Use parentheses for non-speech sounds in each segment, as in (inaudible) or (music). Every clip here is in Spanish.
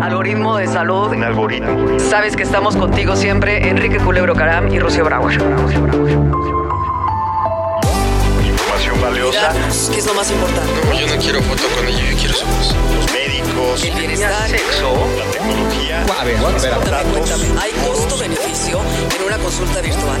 Algoritmo de salud. Un algoritmo. Sabes que estamos contigo siempre, Enrique Culebro Caram y Rocío Brauer. Información valiosa. ¿Qué es lo más importante? Yo no quiero foto con ella, yo quiero su voz. Los médicos. El bienestar. Sexo. La tecnología. A ver, a ver, a ver. Cuéntame, cuéntame, ¿hay costo-beneficio en una consulta virtual? (laughs)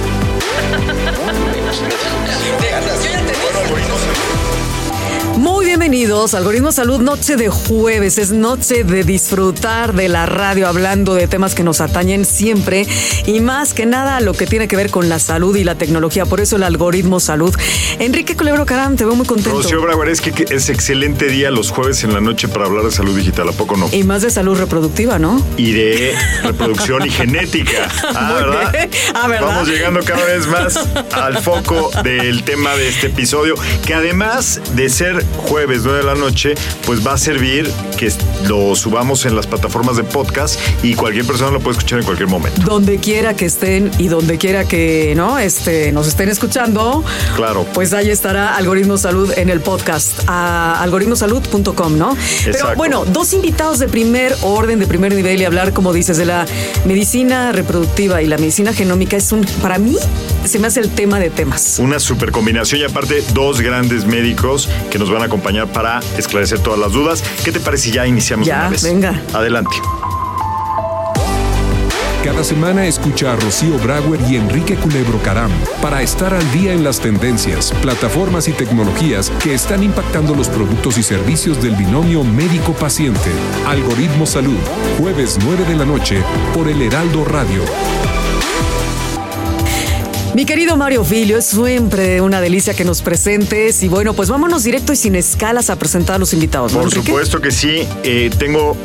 Yo ya te dije. Muy bienvenidos Algoritmo Salud, noche de jueves, es noche de disfrutar de la radio hablando de temas que nos atañen siempre y más que nada lo que tiene que ver con la salud y la tecnología, por eso el Algoritmo Salud. Enrique Culebro Caram, te veo muy contento. Rocío Brauer, es que es excelente día los jueves en la noche para hablar de salud digital, ¿a poco no? Y más de salud reproductiva, ¿no? Y de reproducción y genética. (laughs) Ah, ¿verdad? Ah, ¿verdad? Vamos llegando cada vez más al foco del tema de este episodio, que además de ser jueves 9 de la noche, pues va a servir que lo subamos en las plataformas de podcast y cualquier persona lo puede escuchar en cualquier momento. Donde quiera que estén y donde quiera que no este, nos estén escuchando, Claro. pues ahí estará Algoritmo Salud en el podcast, a algoritmosalud.com, ¿no? Pero bueno, dos invitados de primer orden, de primer nivel y hablar, como dices, de la medicina reproductiva y la medicina genómica es un, para mí, se me hace el tema de temas. Una super combinación y aparte dos grandes médicos que nos van a acompañar para esclarecer todas las dudas. ¿Qué te parece si ya iniciamos Ya, una vez? venga. Adelante. Cada semana escucha a Rocío Brauer y Enrique Culebro Caram para estar al día en las tendencias, plataformas y tecnologías que están impactando los productos y servicios del binomio médico-paciente. Algoritmo Salud, jueves 9 de la noche por el Heraldo Radio. Mi querido Mario Filio, es siempre una delicia que nos presentes y bueno, pues vámonos directo y sin escalas a presentar a los invitados. ¿no, Por Enrique? supuesto que sí. Eh, tengo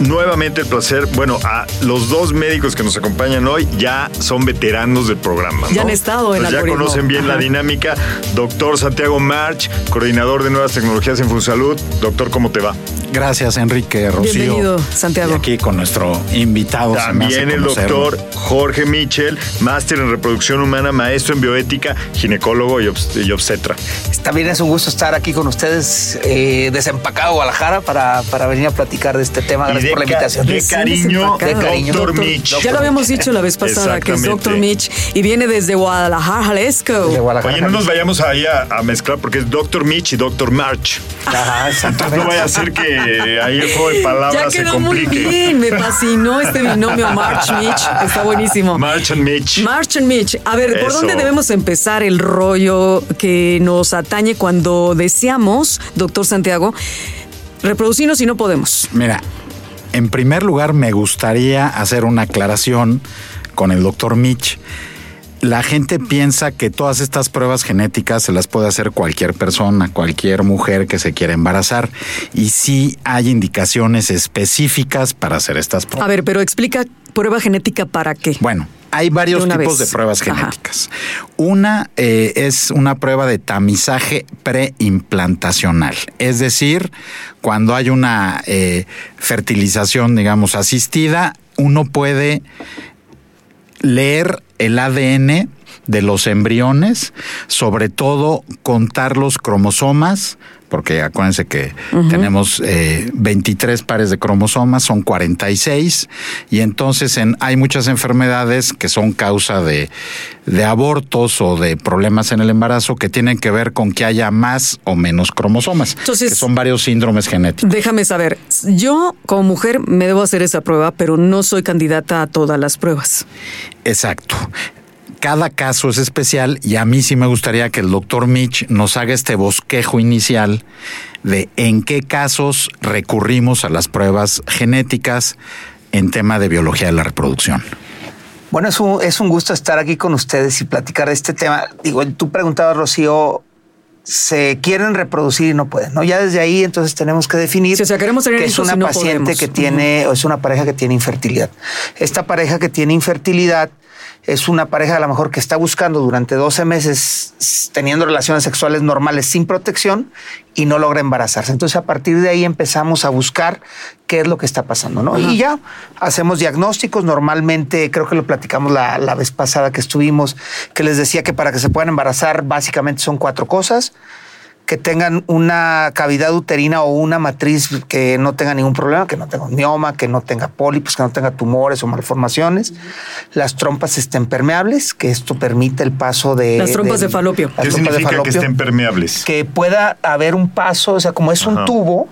nuevamente el placer, bueno, a los dos médicos que nos acompañan hoy ya son veteranos del programa. Ya han estado en Pues Ya Algoritmo. conocen bien la dinámica. Doctor Santiago March, coordinador de nuevas tecnologías en Funsalud. Doctor, ¿cómo te va? Gracias, Enrique Rocío. Bienvenido, Santiago. Y aquí con nuestro invitado. También el doctor Jorge Michel, máster en reproducción humana, maestro en bioética, ginecólogo y, obst- y obstetra. También es un gusto estar aquí con ustedes, eh, desempacado Guadalajara, para, para venir a platicar de este tema. Y Gracias de, por la invitación. de cariño. De cariño. doctor Doctor- Mitch. Ya lo habíamos dicho la vez pasada, que es. Dr. Mitch y viene desde Guadalajara, Jalisco. De Guadalajara. Oye, no nos vayamos ahí a, a mezclar porque es Doctor Mitch y Doctor March. Ajá, Entonces no vaya a ser que ahí el juego de Ya palabras se quedó muy complique. bien, me fascinó este binomio March Mitch, está buenísimo. March and Mitch. March and Mitch. A ver, ¿por Eso. dónde debemos empezar el rollo que nos atañe cuando deseamos, doctor Santiago, reproducirnos y no podemos? Mira, en primer lugar me gustaría hacer una aclaración con el doctor Mitch. La gente piensa que todas estas pruebas genéticas se las puede hacer cualquier persona, cualquier mujer que se quiera embarazar. Y sí hay indicaciones específicas para hacer estas pruebas. A ver, pero explica prueba genética para qué. Bueno, hay varios De tipos vez. de pruebas Ajá. genéticas. Una eh, es una prueba de tamizaje preimplantacional, es decir, cuando hay una eh, fertilización, digamos, asistida, uno puede leer el ADN de los embriones, sobre todo contar los cromosomas, porque acuérdense que tenemos eh, 23 pares de cromosomas, son 46, y entonces en, hay muchas enfermedades que son causa de, de abortos o de problemas en el embarazo que tienen que ver con que haya más o menos cromosomas, Entonces- que son varios síndromes genéticos. Déjame saber, yo como mujer me debo hacer esa prueba, pero no soy candidata a todas las pruebas. Exacto. Cada caso es especial y a mí sí me gustaría que el doctor Mitch nos haga este bosquejo inicial de en qué casos recurrimos a las pruebas genéticas en tema de biología de la reproducción. Bueno, es un, es un gusto estar aquí con ustedes y platicar de este tema. Digo, tú preguntabas, Rocío, se quieren reproducir y no pueden, ¿no? Ya desde ahí entonces tenemos que definir Sí, o sea, queremos tener que es una paciente que tiene, o es una pareja que tiene infertilidad. Esta pareja que tiene infertilidad es una pareja a lo mejor que está buscando durante 12 meses teniendo relaciones sexuales normales sin protección y no logra embarazarse. Entonces a partir de ahí empezamos a buscar qué es lo que está pasando, ¿no? Y ya hacemos diagnósticos. Normalmente, creo que lo platicamos la, la vez pasada que estuvimos, que les decía que para que se puedan embarazar básicamente son cuatro cosas que tengan una cavidad uterina o una matriz que no tenga ningún problema, que no tenga mioma, que no tenga pólipos, que no tenga tumores o malformaciones. Las trompas estén permeables, que esto permite el paso de... Las trompas de falopio. ¿Qué de significa que estén permeables? que pueda haber un paso, o sea, como es un tubo,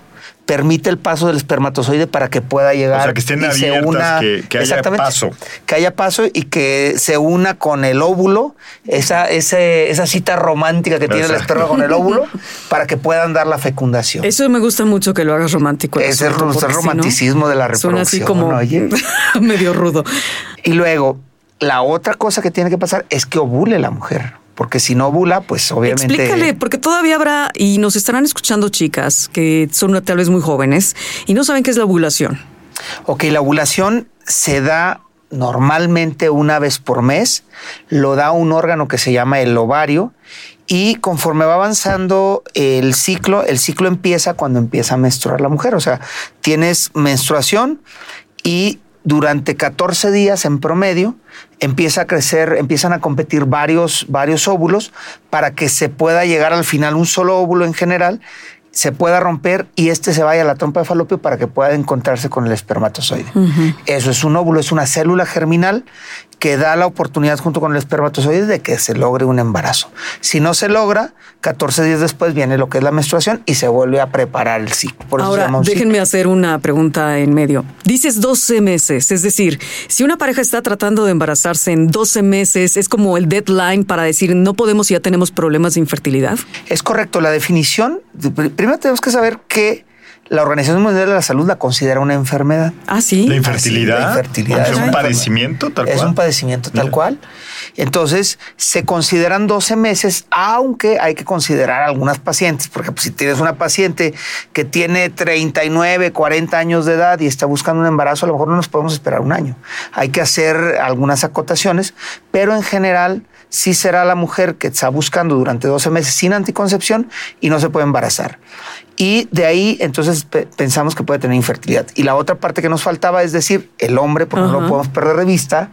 permite el paso del espermatozoide para que pueda llegar. O sea, que estén y se abiertas, que- que haya Exactamente. paso. Que haya paso y que se una con el óvulo, esa, ese, esa cita romántica que tiene el esperma con el óvulo, (laughs) para que puedan dar la fecundación. Eso me gusta mucho que lo hagas romántico. Ese es el porque si no, romanticismo de la Suena así reproducción, como oye. (laughs) medio rudo. Y luego, la otra cosa que tiene que pasar es que ovule la mujer. Porque si no ovula, pues obviamente. Explícale, porque todavía habrá, y nos estarán escuchando chicas que son tal vez muy jóvenes y no saben qué es la ovulación. Ok, la ovulación se da normalmente una vez por mes, lo da un órgano que se llama el ovario y conforme va avanzando el ciclo, el ciclo empieza cuando empieza a menstruar la mujer, o sea, tienes menstruación y durante 14 días en promedio empieza a crecer, empiezan a competir varios, varios óvulos para que se pueda llegar al final un solo óvulo en general se pueda romper y este se vaya a la trompa de falopio para que pueda encontrarse con el espermatozoide. Eso es un óvulo, es una célula germinal que da la oportunidad junto con el espermatozoide de que se logre un embarazo. Si no se logra, 14 días después viene lo que es la menstruación y se vuelve a preparar el ciclo. Por Ahora, ciclo. déjenme hacer una pregunta en medio. Dices 12 meses, es decir, si una pareja está tratando de embarazarse en 12 meses, es como el deadline para decir no podemos y ya tenemos problemas de infertilidad. Es correcto, la definición, pr- primero tenemos que saber que la Organización Mundial de la Salud la considera una enfermedad. Ah, sí. La infertilidad. La infertilidad ¿Es es un padecimiento tal es cual? un padecimiento tal Mira. cual. Entonces, se consideran 12 meses, aunque hay que considerar algunas pacientes. Por ejemplo, si tienes una paciente que tiene 39, 40 años de edad y está buscando un embarazo, a lo mejor no nos podemos esperar un año. Hay que hacer algunas acotaciones, pero en general sí será la mujer que está buscando durante 12 meses sin anticoncepción y no se puede embarazar. Y de ahí entonces pe- pensamos que puede tener infertilidad. Y la otra parte que nos faltaba es decir, el hombre, porque no lo podemos perder de vista,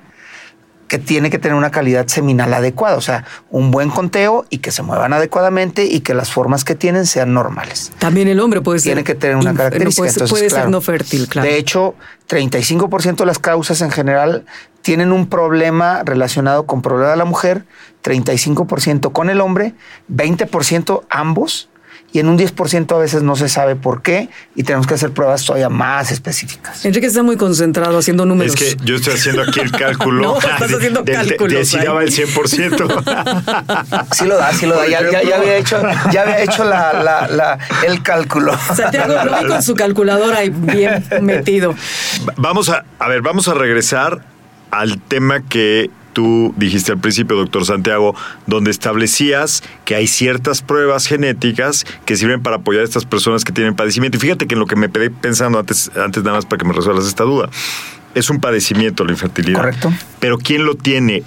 que tiene que tener una calidad seminal adecuada, o sea, un buen conteo y que se muevan adecuadamente y que las formas que tienen sean normales. También el hombre puede ser. Tiene que tener una característica. Puede, ser- entonces, puede ser no fértil, claro. De hecho, 35% de las causas en general tienen un problema relacionado con problema de la mujer, 35% con el hombre, 20% ambos. Y en un 10% a veces no se sabe por qué y tenemos que hacer pruebas todavía más específicas. Enrique está muy concentrado haciendo números. Es que yo estoy haciendo aquí el cálculo. (laughs) No, estás de- haciendo de- cálculos De si daba el 100%. (laughs) Sí lo da, sí lo da. Ya, ya- ya había hecho, ya había hecho la- la- la- el cálculo. (laughs) Santiago lo vi con su calculadora ahí bien metido. Vamos a, a ver, vamos a regresar al tema que tú dijiste al principio, doctor Santiago, donde establecías que hay ciertas pruebas genéticas que sirven para apoyar a estas personas que tienen padecimiento. Y fíjate que en lo que me quedé pensando antes, antes nada más para que me resuelvas esta duda, es un padecimiento la infertilidad. Correcto. Pero ¿quién lo tiene?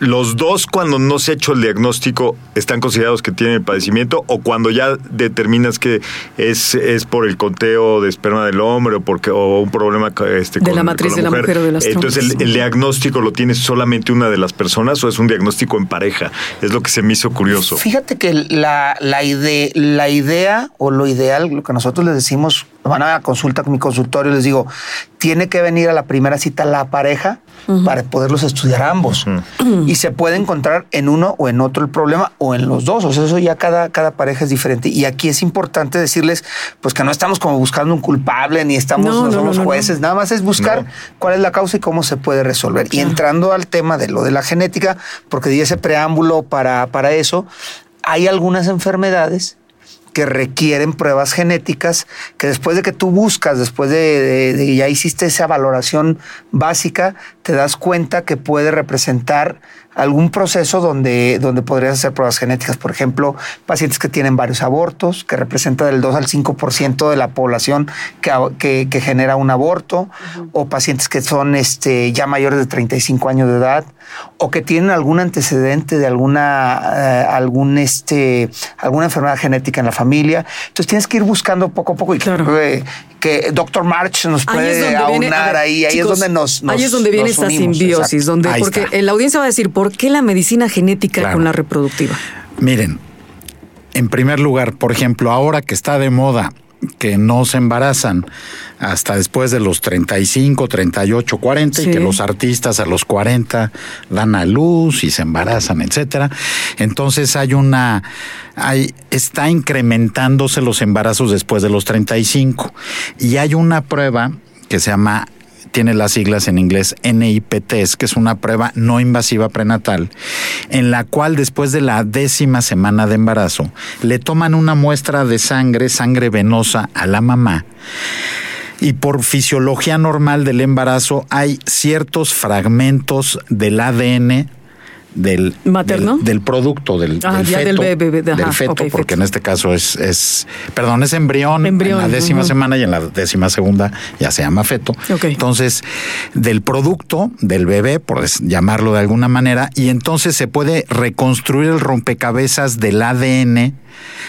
Los dos, cuando no se ha hecho el diagnóstico, están considerados que tienen el padecimiento, o cuando ya determinas que es, es por el conteo de esperma del hombre o porque o un problema este, De con, la matriz con de la mujer o de las Entonces, el, diagnóstico lo tiene solamente una de las personas o es un diagnóstico en pareja. Es lo que se me hizo curioso. Fíjate que la, la, ide- la idea o lo ideal, lo que nosotros les decimos, van a la consulta con mi consultorio, les digo, tiene que venir a la primera cita la pareja para poderlos estudiar ambos. Y se puede encontrar en uno o en otro el problema o en los dos. O sea, eso ya cada, cada pareja es diferente. Y aquí es importante decirles, pues que no estamos como buscando un culpable ni estamos, No, no, no, somos no, no, jueces, nada más es buscar No. cuál es la causa y cómo se puede resolver. Y entrando al tema de lo de la genética, porque di ese preámbulo para, para eso, hay algunas enfermedades que requieren pruebas genéticas que después de que tú buscas, después de, de- de ya hiciste esa valoración básica, te das cuenta que puede representar algún proceso donde, donde podrías hacer pruebas genéticas. Por ejemplo, pacientes que tienen varios abortos, que representa del 2 al 5% de la población que, que, que, genera un aborto, o pacientes que son este, ya mayores de 35 años de edad, o que tienen algún antecedente de alguna, eh, algún, este, alguna enfermedad genética en la familia. Entonces tienes que ir buscando poco a poco y Claro. que, que Dr. March nos Ahí puede es donde viene- a aunar ver, ahí. Ahí chicos, es donde nos, nos ahí es donde viene unimos, simbiosis, exacto. donde Ahí porque está. la audiencia va a decir, ¿por qué la medicina genética Claro. con la reproductiva? Miren, en primer lugar, por ejemplo, ahora que está de moda que no se embarazan hasta después de los 35, 38, 40 Sí. y que los artistas a los 40 dan a luz y se embarazan, etcétera. Entonces hay una hay está incrementándose los embarazos después de los 35 y hay una prueba que se llama tiene las siglas en inglés NIPTs, que es una prueba no invasiva prenatal, en la cual después de la décima semana de embarazo le toman una muestra de sangre, sangre venosa a la mamá. Y por fisiología normal del embarazo hay ciertos fragmentos del ADN del ¿Materno? del, del producto del, Ah, del ya del feto, bebé, ajá, del feto, porque feto. en este caso es, es perdón, es embrión, Embrión, en la décima semana y en la décima segunda ya se llama feto. Entonces, del producto del bebé, por llamarlo de alguna manera, y entonces se puede reconstruir el rompecabezas del ADN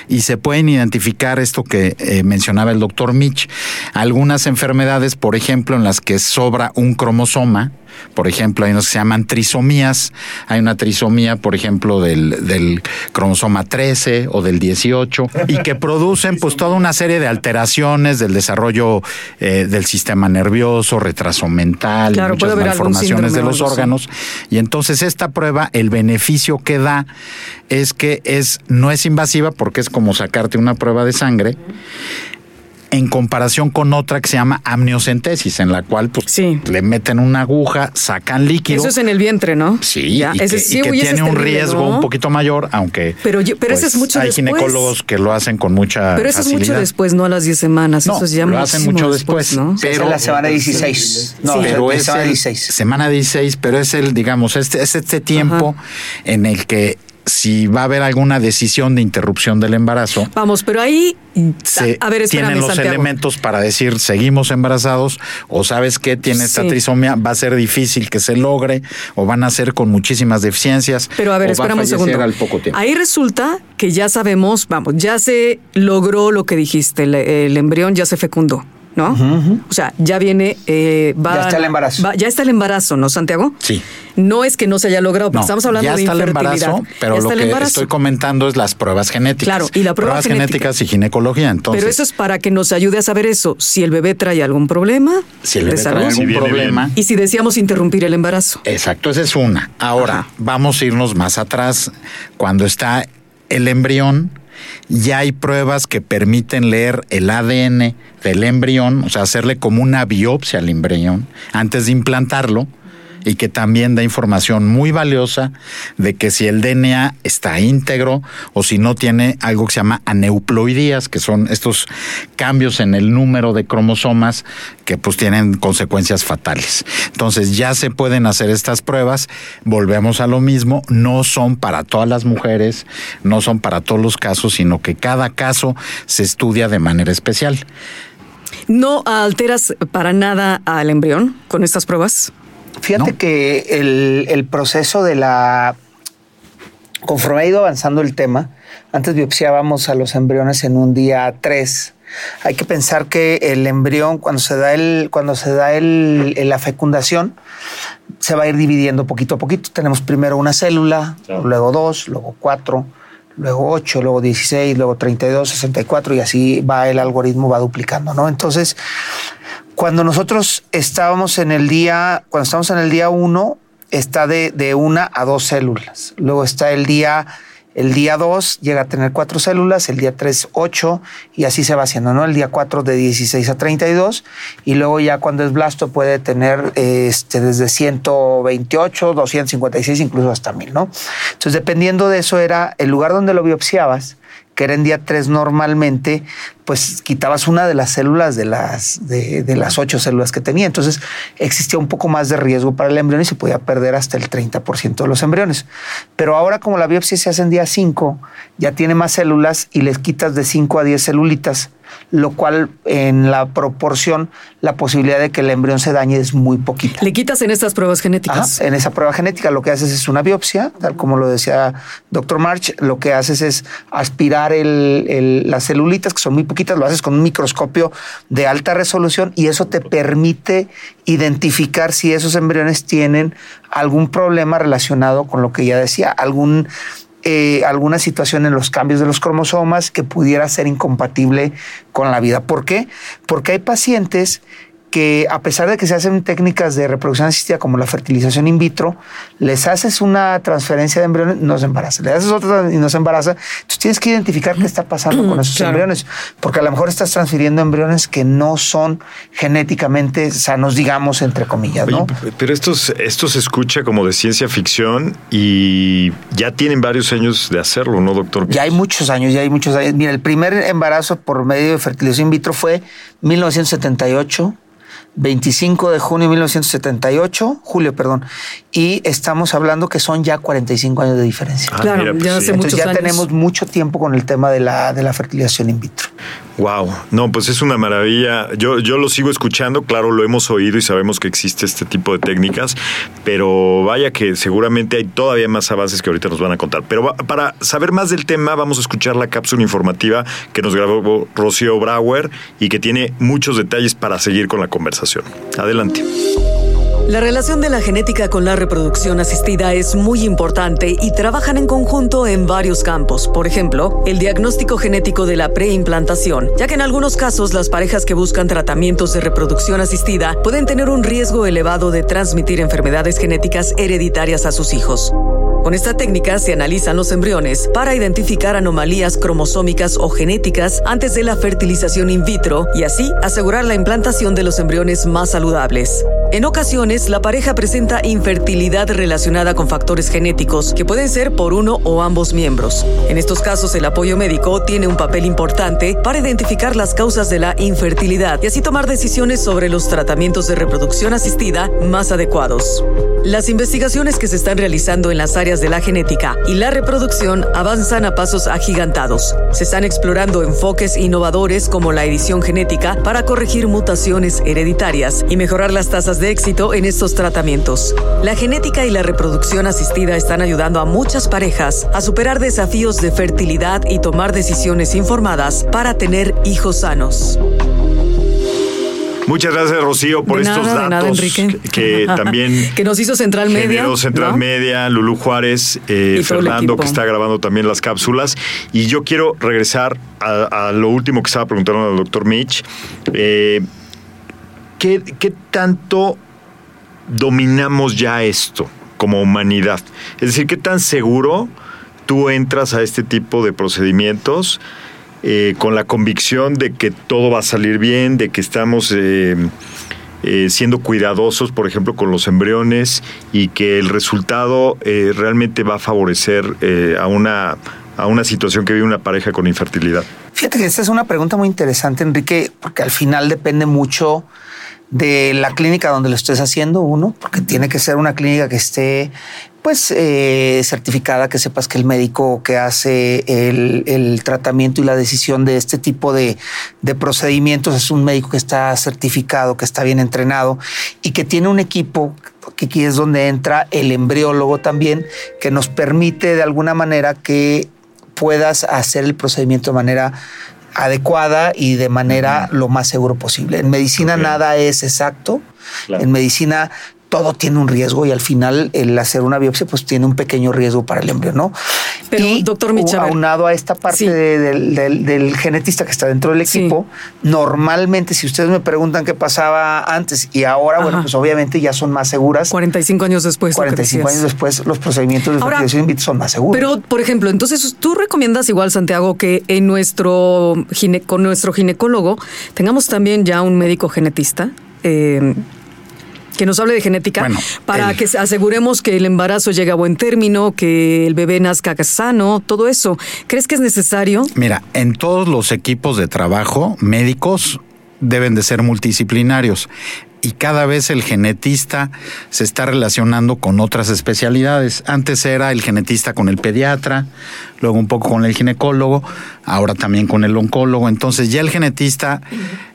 y se pueden identificar esto que eh, mencionaba el doctor Mitch, algunas enfermedades, por ejemplo, en las que sobra un cromosoma, por ejemplo, hay unas que se llaman trisomías, hay una trisomía, por ejemplo, del, del cromosoma 13 o del 18, y que producen pues toda una serie de alteraciones del desarrollo eh, del sistema nervioso, retraso mental, Claro, muchas malformaciones de los órganos. Y entonces esta prueba, el beneficio que da es que es, no es invasiva porque es como sacarte una prueba de sangre. En comparación con otra que se llama amniocentesis, en la cual pues, Sí. le meten una aguja, sacan líquido. Eso es en el vientre, ¿no? Sí, Ya, y ese que, sí, y que uy, ese tiene es un terrible, riesgo ¿no? un poquito mayor, aunque Pero yo- pero ese pues, es mucho hay después. ginecólogos que lo hacen con mucha Pero eso es mucho después, no a las 10 semanas. No, eso es ya lo hacen mucho después, ¿no? Pero- la semana 16. No, Sí. pero es semana el- 16. semana 16, pero es el, digamos, este, es este tiempo en el que si va a haber alguna decisión de interrupción del embarazo, Vamos, pero ahí. se a ver, espérame, tienen los Santiago. elementos para decir seguimos embarazados o sabes que tiene esta Sí. trisomía, va a ser difícil que se logre o van a ser con muchísimas deficiencias. Pero a ver, espérame un segundo. al poco tiempo. Ahí resulta que ya sabemos, vamos, ya se logró lo que dijiste, el, el embrión ya se fecundó, ¿no? O sea, ya viene, eh, va- Ya está el embarazo. va- ya está el embarazo, ¿no, Santiago? Sí. No es que no se haya logrado, porque No, estamos hablando ya de está el infertilidad. embarazo, pero Ya lo que embarazo. estoy comentando es las pruebas genéticas. Claro, y la prueba pruebas genética. genéticas y ginecología. Entonces, Pero eso es para que nos ayude a saber eso, si el bebé trae algún problema si el de bebé trae salud algún Si problema, bien. y si deseamos interrumpir el embarazo. Exacto, esa es una. Ahora, Ajá. vamos a irnos más atrás. Cuando está el embrión, ya hay pruebas que permiten leer el ADN del embrión, o sea, hacerle como una biopsia al embrión antes de implantarlo y que también da información muy valiosa de que si el DNA está íntegro o si no tiene algo que se llama aneuploidías, que son estos cambios en el número de cromosomas que pues tienen consecuencias fatales. Entonces ya se pueden hacer estas pruebas, volvemos a lo mismo, no son para todas las mujeres, no son para todos los casos, sino que cada caso se estudia de manera especial. ¿No alteras para nada al embrión con estas pruebas? Fíjate ¿no? que el, el proceso de la. Conforme ha ido avanzando el tema, antes biopsiábamos a los embriones en un día 3. Hay que pensar que el embrión, cuando se da, el, cuando se da el, el- la fecundación, se va a ir dividiendo poquito a poquito. Tenemos primero una célula, luego dos, luego cuatro, luego ocho, luego 16, luego 32, 64 y así va el algoritmo, va duplicando, ¿no? Entonces, cuando nosotros estábamos en el día, cuando estamos en el día uno, está de, de una a dos células. Luego está el día, el día dos llega a tener cuatro células, el día tres, ocho, y así se va haciendo, ¿no? El día cuatro de 16 a 32, y luego ya cuando es blasto puede tener este, desde 128, 256, incluso hasta 1000, ¿no? Entonces, dependiendo de eso, era el lugar donde lo biopsiabas, que era en día 3 normalmente, pues quitabas una de las células de las, de, las ocho células que tenía. Entonces existía un poco más de riesgo para el embrión y se podía perder hasta el 30% de los embriones. Pero ahora como la biopsia se hace en día 5, ya tiene más células y les quitas de 5 a 10 celulitas lo cual en la proporción la posibilidad de que el embrión se dañe es muy poquita. Le quitas en estas pruebas genéticas. Ajá, en esa prueba genética lo que haces es una biopsia, tal como lo decía doctor March, lo que haces es aspirar el, el, las celulitas, que son muy poquitas, lo haces con un microscopio de alta resolución y eso te permite identificar si esos embriones tienen algún problema relacionado con lo que ya decía, algún eh, alguna situación en los cambios de los cromosomas que pudiera ser incompatible con la vida. ¿Por qué? Porque hay pacientes que a pesar de que se hacen técnicas de reproducción asistida como la fertilización in vitro, les haces una transferencia de embriones, no se embaraza, le haces otra y no se embaraza. Entonces tienes que identificar qué está pasando con esos Claro. embriones, porque a lo mejor estás transfiriendo embriones que no son genéticamente sanos, digamos, entre comillas, Oye, ¿no? p- pero esto, es- esto se escucha como de ciencia ficción y ya tienen varios años de hacerlo, ¿no, doctor? Ya hay muchos años, ya hay muchos años. Mira, el primer embarazo por medio de fertilización in vitro fue 1978. 25 de junio de 1978, julio, perdón, y estamos hablando que son ya 45 años de diferencia. Ah, Claro, mira, pues ya sí. hace Entonces muchos ya años. tenemos mucho tiempo con el tema de la, de la fertilización in vitro. Wow, no, pues es una maravilla. Yo, yo lo sigo escuchando, claro, lo hemos oído y sabemos que existe este tipo de técnicas, pero vaya que seguramente hay todavía más avances que ahorita nos van a contar. Pero para saber más del tema, vamos a escuchar la cápsula informativa que nos grabó Rocío Brauer y que tiene muchos detalles para seguir con la conversación. Adelante. La relación de la genética con la reproducción asistida es muy importante y trabajan en conjunto en varios campos. Por ejemplo, el diagnóstico genético de la preimplantación, ya que en algunos casos las parejas que buscan tratamientos de reproducción asistida pueden tener un riesgo elevado de transmitir enfermedades genéticas hereditarias a sus hijos. Con esta técnica se analizan los embriones para identificar anomalías cromosómicas o genéticas antes de la fertilización in vitro y así asegurar la implantación de los embriones más saludables. En ocasiones, la pareja presenta infertilidad relacionada con factores genéticos que pueden ser por uno o ambos miembros. En estos casos, el apoyo médico tiene un papel importante para identificar las causas de la infertilidad y así tomar decisiones sobre los tratamientos de reproducción asistida más adecuados. Las investigaciones que se están realizando en las áreas de la genética y la reproducción avanzan a pasos agigantados. Se están explorando enfoques innovadores como la edición genética para corregir mutaciones hereditarias y mejorar las tasas de éxito en estos tratamientos. La genética y la reproducción asistida están ayudando a muchas parejas a superar desafíos de fertilidad y tomar decisiones informadas para tener hijos sanos. Muchas gracias, Rocío, por De estos nada, datos nada, Enrique. que, (laughs) también que nos hizo Central Media. generó Central ¿no? Media, Lulú Juárez, eh, Fernando, que está grabando también las cápsulas. Y yo quiero regresar a, a lo último que estaba preguntando al doctor Mitch. Eh, ¿qué, qué tanto dominamos ya esto como humanidad? Es decir, ¿qué tan seguro tú entras a este tipo de procedimientos eh, con la convicción de que todo va a salir bien, de que estamos eh, eh, siendo cuidadosos, por ejemplo, con los embriones y que el resultado realmente va a favorecer a, una, a una situación que vive una pareja con infertilidad? Fíjate que esta es una pregunta muy interesante, Enrique, porque al final depende mucho de la clínica donde lo estés haciendo, uno, porque tiene que ser una clínica que esté pues eh, certificada, que sepas que el médico que hace el, el tratamiento y la decisión de este tipo de, de procedimientos es un médico que está certificado, que está bien entrenado y que tiene un equipo que aquí es donde entra el embriólogo también, que nos permite de alguna manera que puedas hacer el procedimiento de manera adecuada y de manera lo más seguro posible. En medicina nada es exacto. Claro. En medicina todo tiene un riesgo y al final el hacer una biopsia pues tiene un pequeño riesgo para el embrión, ¿no? Pero, y doctor ver. aunado a esta parte Sí. de- del, del- del genetista que está dentro del Sí. equipo, normalmente si ustedes me preguntan qué pasaba antes y ahora, bueno, pues obviamente ya son más seguras. 45 años después. lo que 45 años después los procedimientos de fertilización in vitro son más seguros. Pero, por ejemplo, entonces tú recomiendas igual, Santiago, que en nuestro con nuestro ginecólogo tengamos también ya un médico genetista. Eh, que nos hable de genética Bueno, para el- que aseguremos que el embarazo llegue a buen término, que el bebé nazca sano, todo eso. ¿Crees que es necesario? Mira, en todos los equipos de trabajo médicos deben de ser multidisciplinarios y cada vez el genetista se está relacionando con otras especialidades. Antes era el genetista con el pediatra, luego un poco con el ginecólogo, ahora también con el oncólogo. Entonces ya el genetista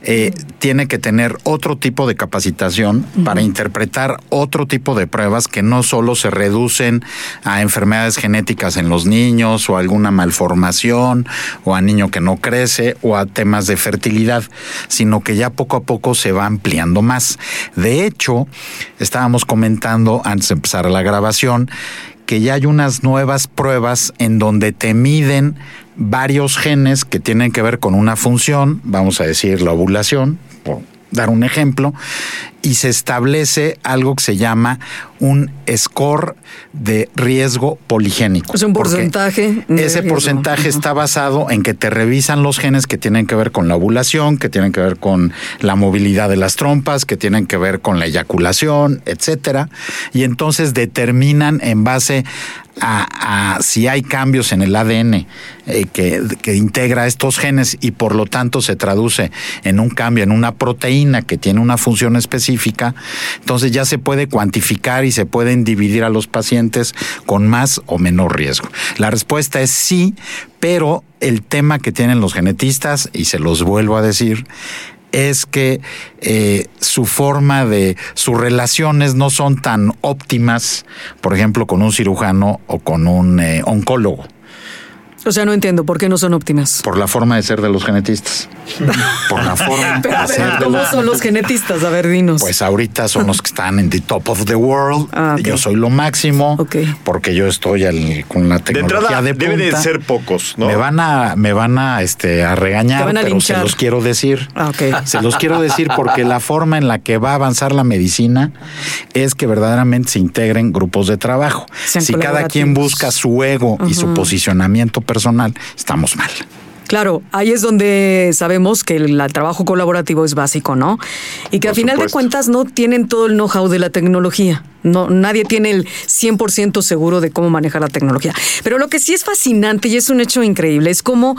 eh, tiene que tener otro tipo de capacitación para interpretar otro tipo de pruebas que no solo se reducen a enfermedades genéticas en los niños o alguna malformación o a niño que no crece o a temas de fertilidad, sino que ya poco a poco se va ampliando más. De hecho, estábamos comentando antes de empezar la grabación que ya hay unas nuevas pruebas en donde te miden varios genes que tienen que ver con una función, vamos a decir la ovulación, por dar un ejemplo, y se establece algo que se llama un score de riesgo poligénico. Es un porcentaje de Ese riesgo. porcentaje está basado en que te revisan los genes que tienen que ver con la ovulación, que tienen que ver con la movilidad de las trompas, que tienen que ver con la eyaculación, etcétera, y entonces determinan en base a, a si hay cambios en el ADN eh, que, que integra estos genes y por lo tanto se traduce en un cambio en una proteína que tiene una función específica, entonces ya se puede cuantificar y se pueden dividir a los pacientes con más o menor riesgo. La respuesta es sí, pero el tema que tienen los genetistas, y se los vuelvo a decir, es que eh, su forma de, sus relaciones no son tan óptimas, por ejemplo, con un cirujano o con un eh, oncólogo, O sea, no entiendo por qué no son óptimas. por la forma de ser de los genetistas. (laughs) Por la forma Pero, de pero, ser de ¿cómo los son los genetistas? A ver, dinos. Pues ahorita son los que están en the top of the world. Ah. Yo soy lo máximo Ok. porque yo estoy al- con la De tecnología entrada, de, deben de punta. ser pocos, ¿no? Me van a, me van a, este, a regañar, Te van a pero se los quiero decir. Ah, ok. (laughs) Se los quiero decir porque la forma en la que va a avanzar la medicina es que verdaderamente se integren grupos de trabajo. Si cada quien busca su ego y su posicionamiento personal, estamos mal. Claro, ahí es donde sabemos que el, el trabajo colaborativo es básico, ¿no? Y que Por al final de cuentas no tienen todo el know-how de la tecnología. No, nadie tiene el 100% seguro de cómo manejar la tecnología. Pero lo que sí es fascinante y es un hecho increíble es cómo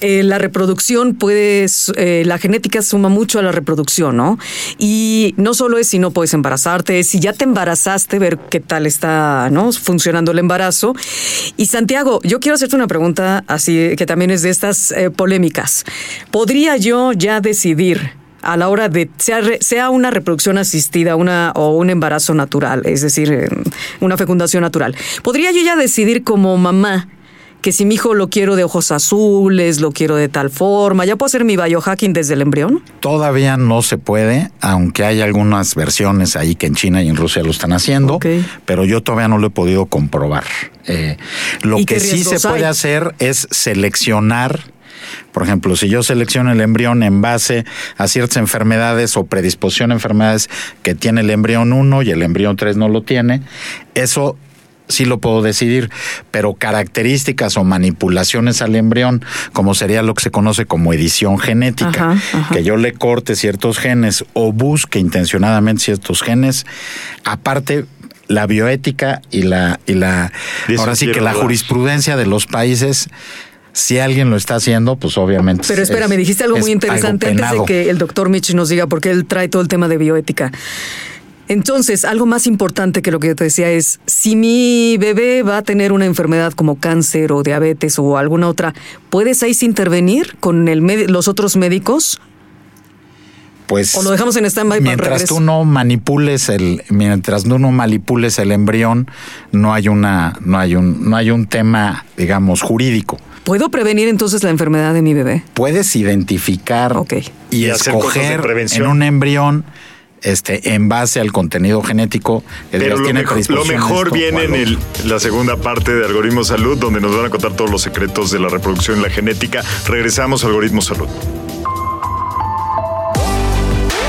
eh, la reproducción puede, eh, la genética suma mucho a la reproducción, ¿no? Y no solo es si no puedes embarazarte, es si ya te embarazaste, ver qué tal está, ¿no? Funcionando el embarazo. Y Santiago, yo quiero hacerte una pregunta así que también es de estas eh, polémicas. ¿Podría yo ya decidir a la hora de sea, sea una reproducción asistida una o un embarazo natural, es decir, eh, una fecundación natural? ¿Podría yo ya decidir como mamá que si mi hijo lo quiero de ojos azules, lo quiero de tal forma, ya puedo hacer mi biohacking desde el embrión? Todavía no se puede, aunque hay algunas versiones ahí que en China y en Rusia lo están haciendo, pero yo todavía no lo he podido comprobar. Eh, lo ¿Y que sí se puede hay? hacer es seleccionar. Por ejemplo, si yo selecciono el embrión en base a ciertas enfermedades o predisposición a enfermedades que tiene el embrión 1 y el embrión 3 no lo tiene, eso sí lo puedo decidir, pero características o manipulaciones al embrión, como sería lo que se conoce como edición genética, Ajá, ajá. que yo le corte ciertos genes o busque intencionadamente ciertos genes, aparte la bioética y la y la ahora sí que la hablar. jurisprudencia de los países si alguien lo está haciendo, pues obviamente. Pero es- espera, me dijiste algo muy interesante antes de que el doctor Mitch nos diga, porque él trae todo el tema de bioética. Entonces, algo más importante que lo que yo te decía es, si mi bebé va a tener una enfermedad como cáncer o diabetes o alguna otra, ¿puedes ahí intervenir con el los otros médicos? Pues ¿O lo dejamos en stand-by para mientras regreso? tú no manipules el mientras tú no manipules el embrión no hay una no hay un no hay un tema digamos jurídico ¿Puedo prevenir entonces la enfermedad de mi bebé? puedes identificar Ok. y, escoger prevención. en un embrión este en base al contenido genético que Pero lo tiene mejor, lo mejor viene en el- la segunda parte de Algoritmo Salud, donde nos van a contar todos los secretos de la reproducción y la genética. Regresamos a Algoritmo Salud.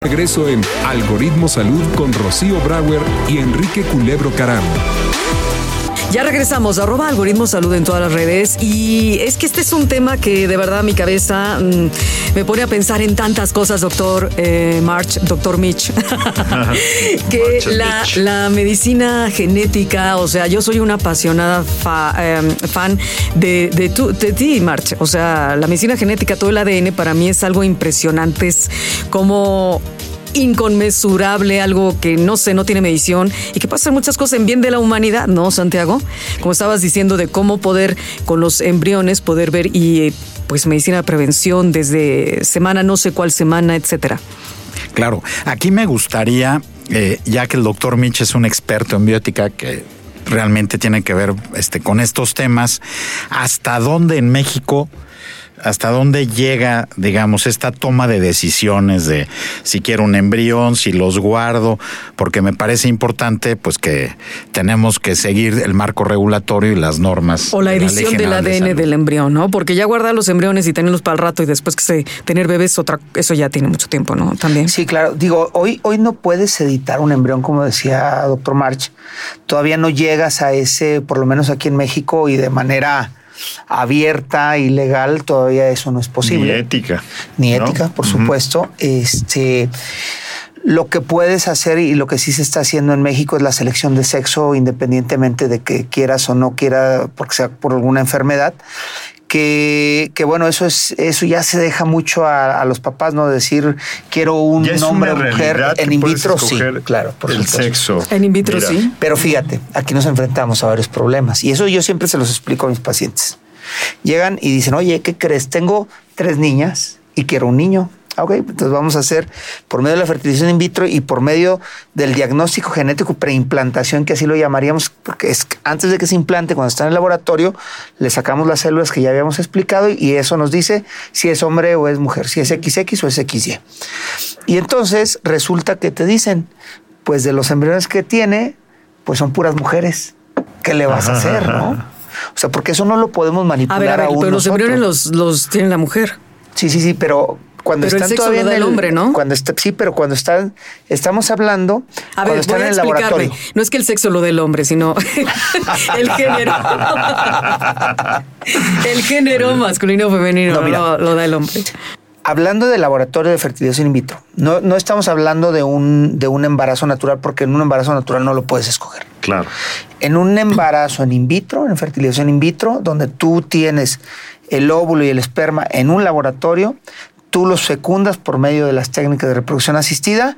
Regreso en Algoritmo Salud con Rocío Brauer y Enrique Culebro Caram. Ya regresamos, arroba algoritmo salud en todas las redes. Y es que este es un tema que de verdad mi cabeza mm, me pone a pensar en tantas cosas, doctor eh, March, doctor Mitch. (laughs) (laughs) que la, la medicina genética, o sea, yo soy una apasionada fa- em, fan de, de, tu- de ti, March. O sea, la medicina genética, todo el ADN para mí es algo impresionante. Es como inconmensurable, algo que no sé, no tiene medición y que hacer muchas cosas en bien de la humanidad, ¿no, Santiago? Como estabas diciendo de cómo poder con los embriones poder ver y eh, pues medicina de prevención desde semana, no sé cuál semana, etcétera. Claro, aquí me gustaría, eh, ya que el doctor Mitch es un experto en biótica que realmente tiene que ver este, con estos temas, ¿hasta dónde en México, hasta dónde llega, digamos, esta toma de decisiones de si quiero un embrión, si los guardo? Porque me parece importante, pues que tenemos que seguir el marco regulatorio y las normas. O la de edición del de ADN del embrión, ¿no? Porque ya guardar los embriones y tenerlos para el rato y después que se tener bebés, otra, eso ya tiene mucho tiempo, ¿no? También. Sí, claro. Digo, hoy, hoy no puedes editar un embrión, como decía doctor March. Todavía no llegas a ese, por lo menos aquí en México, y de manera abierta y legal, todavía eso no es posible. Ni ética. Ni ¿no? ética, por supuesto. Este. Lo que puedes hacer y lo que sí se está haciendo en México es la selección de sexo, independientemente de que quieras o no quiera, porque sea por alguna enfermedad. Que, que bueno, eso es, eso ya se deja mucho a, a los papás, ¿no? Decir quiero un Ya hombre o mujer. En in vitro sí, claro, por el supuesto. sexo. En in vitro Mira, sí. Pero fíjate, aquí nos enfrentamos a varios problemas y eso yo siempre se los explico a mis pacientes. Llegan y dicen, oye, ¿qué crees? Tengo tres niñas y quiero un niño. Ah, Ok, entonces vamos a hacer por medio de la fertilización in vitro y por medio del diagnóstico genético preimplantación, que así lo llamaríamos, porque es que antes de que se implante, cuando está en el laboratorio, le sacamos las células que ya habíamos explicado y eso nos dice si es hombre o es mujer, si es XX o es XY. Y entonces resulta que te dicen, pues de los embriones que tiene, pues son puras mujeres. ¿Qué le vas a hacer, no? O sea, porque eso no lo podemos A manipular ver, a ver, aún pero los nosotros. embriones los, los tiene la mujer. Sí, sí, sí, pero cuando Pero el están sexo todavía lo da en el hombre, ¿no? Cuando está, sí, pero cuando están, estamos hablando A cuando ver, están voy a en el explicarme. laboratorio. No es que el sexo lo del hombre, sino (laughs) el género. el género masculino o femenino No, mira. lo, lo da el hombre. Hablando de laboratorio de fertilización in vitro, no, no estamos hablando de un, de un embarazo natural, porque en un embarazo natural no lo puedes escoger. Claro. En un embarazo en in vitro, en fertilización in vitro, donde tú tienes el óvulo y el esperma en un laboratorio, tú los fecundas por medio de las técnicas de reproducción asistida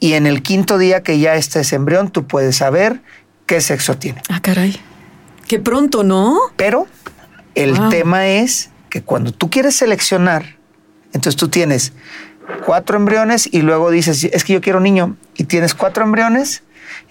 y en el quinto día que ya está ese embrión, tú puedes saber qué sexo tiene. Ah, caray. Qué pronto, ¿no? Pero el Wow. tema es que cuando tú quieres seleccionar, entonces tú tienes cuatro embriones y luego dices, es que yo quiero niño, y tienes cuatro embriones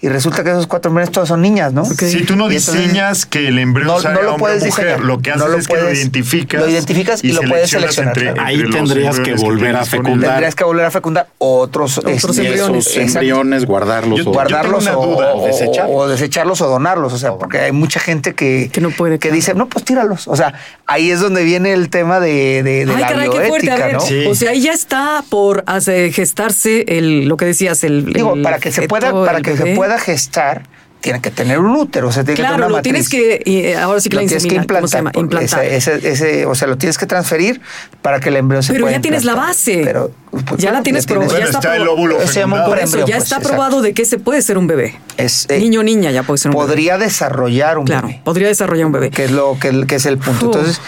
y resulta que esos cuatro embriones todos son niñas, ¿no? Si tú no diseñas que el embrión No- sea no lo hombre o puedes mujer, diseñar. lo que haces No lo es que lo identificas. lo identificas y lo puedes seleccionar, claro. Ahí tendrías que volver a fecundar. Tendrías que volver a fecundar otros, Otros embriones. Esos exacto. embriones, guardarlos. Yo- o- guardarlos o, duda. o- Desechar. o desecharlos o donarlos, o sea, porque hay mucha gente que, Que no puede, que claro. dice, no, pues tíralos. O sea, ahí es donde viene el tema de, de, de Ay, la caray, qué fuerte. A bioética, ver, ¿no? Sí. o sea, ahí ya está por hace- gestarse el, lo que decías, el. Digo, el para que se pueda, para que se bebé. Pueda gestar, tiene que tener un útero, o sea, tiene que Claro, tener una lo tienes que, eh, ahora sí que Lo la tienes que insemina, ¿cómo se llama? implantar. ese- ese- ese- o sea, lo tienes que transferir para que el embrión se Pero pueda ya tienes la base. Pero, pues, Ya la tienes probada, Bueno, ya está, está el óvulo Se llama un embrión, ya pues, está exacto. probado de que se puede ser un bebé. Es, eh, Niño o niña ya puede ser un bebé. podría desarrollar un Claro, bebé. podría desarrollar un bebé. que es lo que, que es el punto. Uf. Entonces,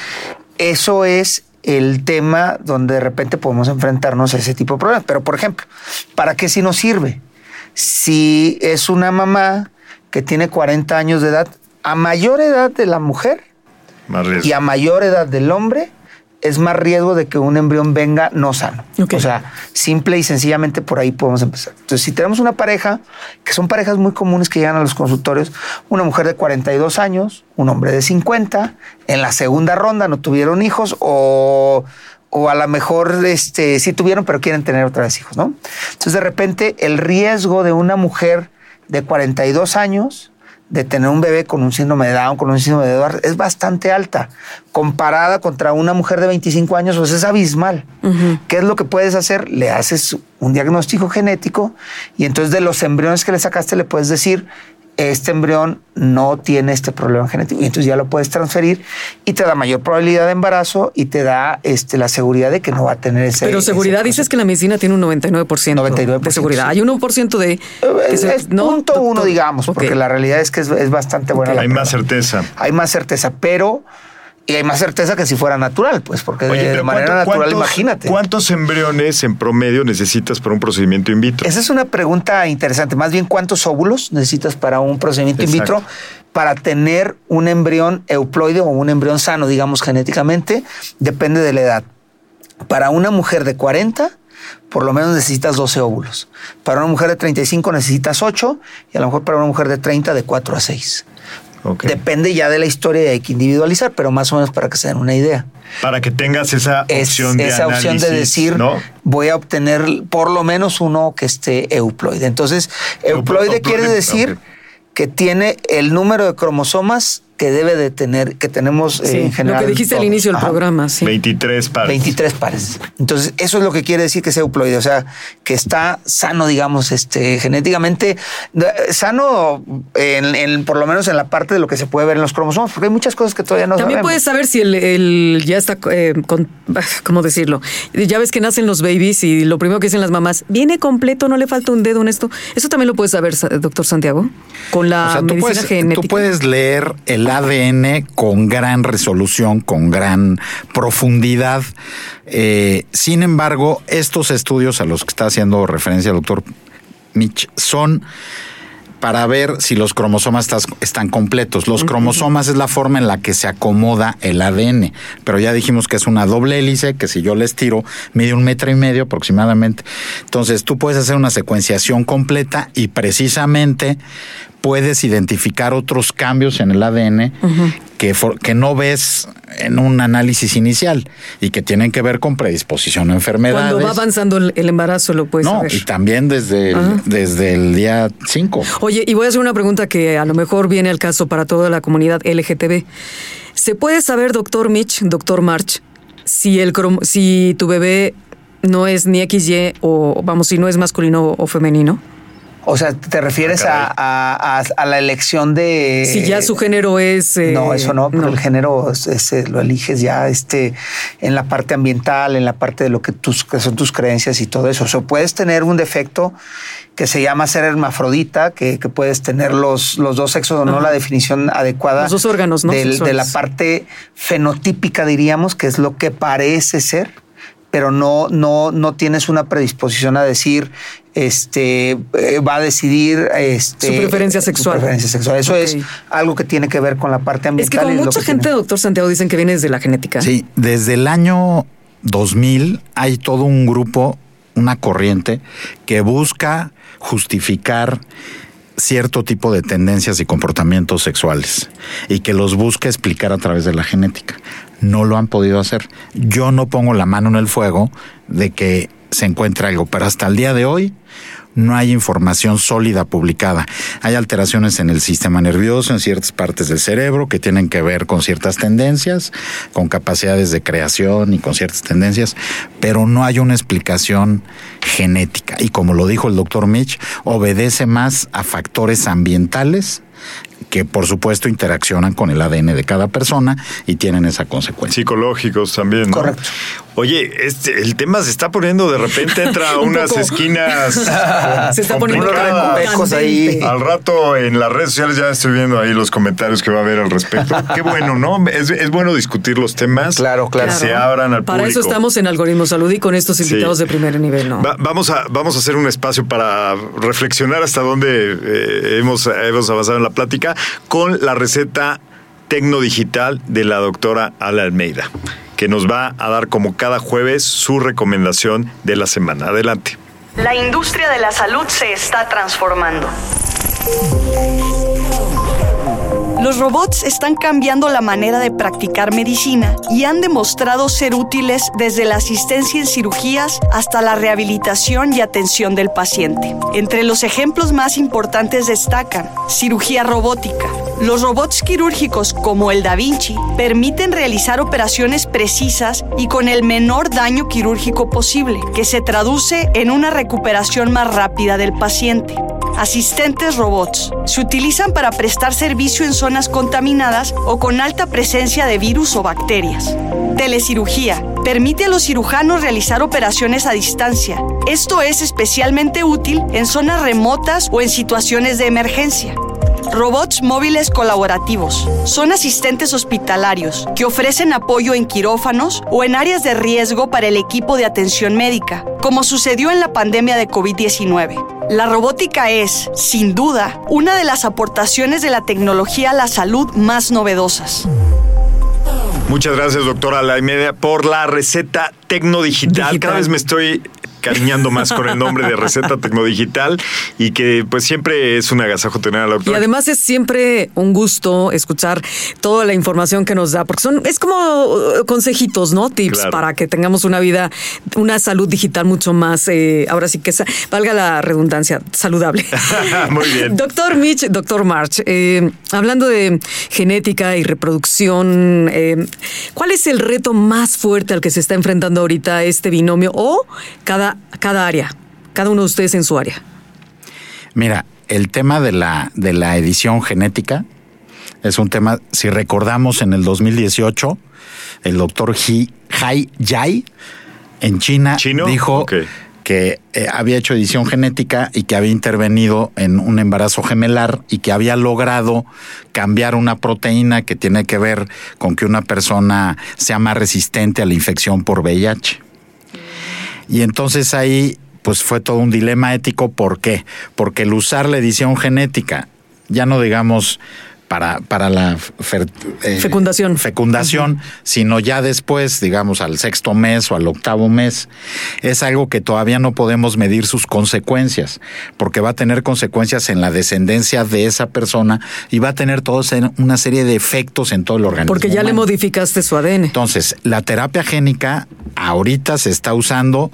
eso es el tema donde de repente podemos enfrentarnos a ese tipo de problemas. Pero, por ejemplo, ¿para qué si nos sirve? Si es una mamá que tiene 40 años de edad, a mayor edad de la mujer y a mayor edad del hombre, es más riesgo de que un embrión venga no sano. O sea, simple y sencillamente por ahí podemos empezar. Entonces, si tenemos una pareja, que son parejas muy comunes que llegan a los consultorios, una mujer de 42 años, un hombre de 50, en la segunda ronda no tuvieron hijos o, o a lo mejor este, sí tuvieron, pero quieren tener otra vez hijos, ¿no? Entonces, de repente, el riesgo de una mujer de 42 años de tener un bebé con un síndrome de Down, con un síndrome de Edwards, es bastante alta. Comparada contra una mujer de 25 años, pues es abismal. ¿Qué es lo que puedes hacer? Le haces un diagnóstico genético y entonces de los embriones que le sacaste le puedes decir, este embrión no tiene este problema genético. Y entonces ya lo puedes transferir y te da mayor probabilidad de embarazo y te da este, la seguridad de que no va a tener ese... Pero seguridad, ese dices que la medicina tiene un 99%, 99%, de seguridad. sí. Hay un 1% de... que Es, se- es ¿no, punto uno, digamos, porque la realidad es que es, es bastante buena la Hay más certeza. Hay más certeza, pero y hay más certeza que si fuera natural, pues, porque Oye, de, manera ¿cuánto- natural, cuántos- imagínate. ¿Cuántos embriones en promedio necesitas para un procedimiento in vitro? Esa es una pregunta interesante. Más bien, ¿cuántos óvulos necesitas para un procedimiento Exacto. in vitro para tener un embrión euploide o un embrión sano, digamos, genéticamente? Depende de la edad. Para una mujer de 40, por lo menos necesitas 12 óvulos. Para una mujer de 35 necesitas 8 y a lo mejor para una mujer de 30 de 4 a 6. Depende ya de la historia y hay que individualizar, pero más o menos para que se den una idea. Para que tengas esa Es opción de esa opción de decir, ¿no? voy a obtener por lo menos uno que esté euploide. Entonces, euploide Euploide, quiere decir que tiene el número de cromosomas que debe de tener, que tenemos eh, Sí, en general. lo que dijiste al inicio del Ajá. programa, sí. 23 pares. 23 pares. Entonces, eso es lo que quiere decir que sea euploide, o sea, que está sano, digamos, este, genéticamente, sano en, en- por lo menos en la parte de lo que se puede ver en los cromosomas, porque hay muchas cosas que todavía no También sabemos. puedes saber si el, el- ya está, eh, con- (laughs) ¿cómo decirlo? Ya ves que nacen los babies y lo primero que dicen las mamás, viene completo, no le falta un dedo en esto. Eso también lo puedes saber, sa- doctor Santiago, con la O sea, tú medicina puedes, genética. tú puedes leer el ADN con gran resolución, con gran profundidad. Eh, sin embargo, estos estudios a los que está haciendo referencia el doctor Mitch son para ver si los cromosomas están completos. Los cromosomas es la forma en la que se acomoda el ADN, pero ya dijimos que es una doble hélice, que si yo les tiro, mide un metro y medio aproximadamente. Entonces tú puedes hacer una secuenciación completa y precisamente puedes identificar otros cambios en el ADN que, for- que no ves en un análisis inicial y que tienen que ver con predisposición a enfermedades. Cuando va avanzando el, embarazo lo puedes no, saber. y también desde el, Ajá. desde el día 5. Oye, y voy a hacer una pregunta que a lo mejor viene al caso para toda la comunidad LGTB. ¿Se puede saber, doctor Mitch, doctor March, si, el, si tu bebé no es ni XY o, vamos, si no es masculino o femenino? O sea, ¿te refieres Ah, a, a- a- a la elección de... si ya su género es... eh, No, eso no, porque el género es- es- lo eliges ya este, en la parte ambiental, en la parte de lo que, tus, que son tus creencias y todo eso. O sea, puedes tener un defecto que se llama ser hermafrodita, que, que puedes tener los, los dos sexos o no, la definición adecuada. Los dos órganos, ¿no? del- de la parte fenotípica, diríamos, que es lo que parece ser pero no, no, no tienes una predisposición a decir, este, eh, va a decidir este, Su preferencia su sexual. preferencia sexual. Eso es algo que tiene que ver con la parte ambiental. Es que como mucha que gente, tiene- doctor Santiago, dicen que viene desde la genética. Sí, desde el año 2000 hay todo un grupo, una corriente que busca justificar cierto tipo de tendencias y comportamientos sexuales y que los busca explicar a través de la genética. No lo han podido hacer. Yo no pongo la mano en el fuego de que se encuentre algo, pero hasta el día de hoy no hay información sólida publicada. Hay alteraciones en el sistema nervioso, en ciertas partes del cerebro que tienen que ver con ciertas tendencias, con capacidades de creación y con ciertas tendencias, pero no hay una explicación genética. Y como lo dijo el doctor Mitch, obedece más a factores ambientales que por supuesto interaccionan con el ADN de cada persona y tienen esa consecuencia. Psicológicos también, ¿no? Correcto. Oye, este, el tema se está poniendo de repente entra a (laughs) Un unas poco. esquinas Se está poniendo ahí. Al rato en las redes sociales ya estoy viendo ahí los comentarios que va a haber al respecto. Qué bueno, ¿no? Es, es bueno discutir los temas. Claro, claro. Que se abran al Para público. eso estamos en Algoritmo Salud y con estos invitados Sí. de primer nivel, ¿no? Va- vamos, a, vamos a hacer un espacio para reflexionar hasta dónde eh, hemos, hemos avanzado en la plática con la receta tecnodigital de la doctora Ala Almeida, que nos va a dar como cada jueves su recomendación de la semana. Adelante. La industria de la salud se está transformando. Los robots están cambiando la manera de practicar medicina y han demostrado ser útiles desde la asistencia en cirugías hasta la rehabilitación y atención del paciente. Entre los ejemplos más importantes destacan cirugía robótica. Los robots quirúrgicos como el Da Vinci permiten realizar operaciones precisas y con el menor daño quirúrgico posible, que se traduce en una recuperación más rápida del paciente. Asistentes robots. Se utilizan para prestar servicio en zonas contaminadas o con alta presencia de virus o bacterias. Telecirugía. Permite a los cirujanos realizar operaciones a distancia. Esto es especialmente útil en zonas remotas o en situaciones de emergencia. Robots móviles colaborativos. Son asistentes hospitalarios que ofrecen apoyo en quirófanos o en áreas de riesgo para el equipo de atención médica, como sucedió en la pandemia de COVID-19. La robótica es, sin duda, una de las aportaciones de la tecnología a la salud más novedosas. Muchas gracias, doctora Ala Almeida, por la receta tecnodigital. Digital. Cada vez me estoy cariñando más con el nombre de receta tecnodigital y que pues siempre es un agasajo tener a la Y doctora. además es siempre un gusto escuchar toda la información que nos da, porque son es como uh, consejitos, ¿no? Tips Claro. para que tengamos una vida, una salud digital mucho más, eh, ahora sí que valga la redundancia, saludable. (laughs) Muy bien. Doctor Mitch, doctor March, eh, hablando de genética y reproducción, eh, ¿cuál es el reto más fuerte al que se está enfrentando ahorita este binomio o cada, cada área, cada uno de ustedes en su área? Mira, el tema de la, de la edición genética es un tema, si recordamos en el 2018, el doctor He, Hai Yai en China ¿Chino? dijo que eh, había hecho edición genética y que había intervenido en un embarazo gemelar y que había logrado cambiar una proteína que tiene que ver con que una persona sea más resistente a la infección por VIH. Y entonces ahí pues fue todo un dilema ético. ¿Por qué? Porque el usar la edición genética, ya no digamos para, para la fer- eh, Fecundación. fecundación, sino ya después, digamos, al sexto mes o al octavo mes, es algo que todavía no podemos medir sus consecuencias, porque va a tener consecuencias en la descendencia de esa persona y va a tener toda una serie de efectos en todo el organismo. Porque ya le modificaste su ADN. Entonces, la terapia génica ahorita se está usando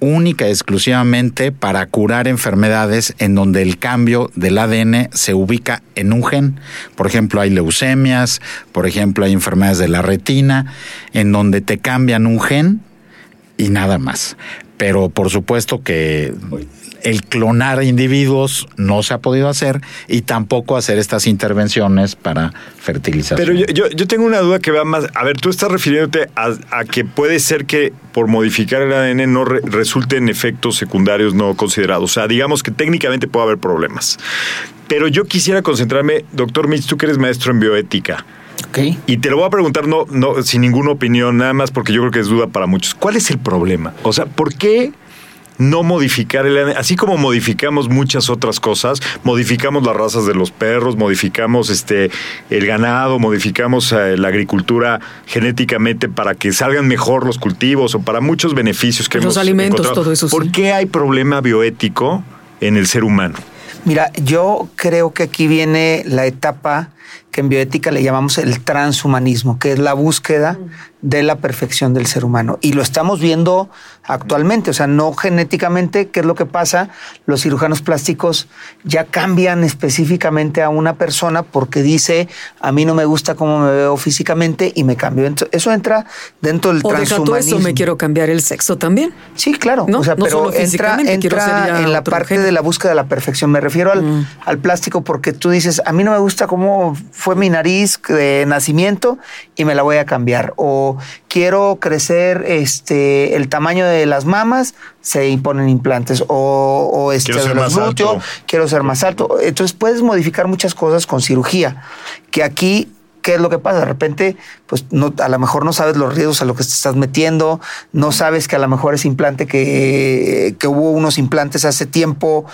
única y exclusivamente para curar enfermedades en donde el cambio del ADN se ubica en un gen. Por ejemplo, hay leucemias, por ejemplo, hay enfermedades de la retina, en donde te cambian un gen y nada más. Pero por supuesto que el clonar individuos no se ha podido hacer y tampoco hacer estas intervenciones para fertilización. Pero yo, yo, yo tengo una duda que va más. A ver, tú estás refiriéndote a, a que puede ser que por modificar el ADN no re- resulten efectos secundarios no considerados. O sea, digamos que técnicamente puede haber problemas. Pero yo quisiera concentrarme, doctor Mitch, tú que eres maestro en bioética. Ok. Y te lo voy a preguntar no, no, sin ninguna opinión, nada más porque yo creo que es duda para muchos. ¿Cuál es el problema? O sea, ¿por qué no modificar el? Así como modificamos muchas otras cosas, modificamos las razas de los perros, modificamos este el ganado, modificamos eh, la agricultura genéticamente para que salgan mejor los cultivos o para muchos beneficios que Los hemos alimentos, encontrado. todo eso, sí. ¿Por qué hay problema bioético en el ser humano? Mira, yo creo que aquí viene la etapa que en bioética le llamamos el transhumanismo, que es la búsqueda de la perfección del ser humano. Y lo estamos viendo actualmente, o sea, no genéticamente, ¿qué es lo que pasa? Los cirujanos plásticos ya cambian específicamente a una persona porque dice, a mí no me gusta cómo me veo físicamente y me cambio. Eso entra dentro del o transhumanismo. Deja todo eso, me quiero cambiar el sexo también. Sí, claro. No, o sea, no pero solo entra, entra en la parte género. de la búsqueda de la perfección. Me refiero al, Mm. al plástico porque tú dices, a mí no me gusta cómo fue mi nariz de nacimiento y me la voy a cambiar. O quiero crecer este el tamaño de las mamas, se imponen implantes. O, o este Quiero ser los más alto. quiero ser más alto. Entonces puedes modificar muchas cosas con cirugía. Que aquí ¿Qué es lo que pasa? De repente, pues no, a lo mejor no sabes los riesgos a lo que te estás metiendo, no sabes que a lo mejor ese implante que, que hubo unos implantes hace tiempo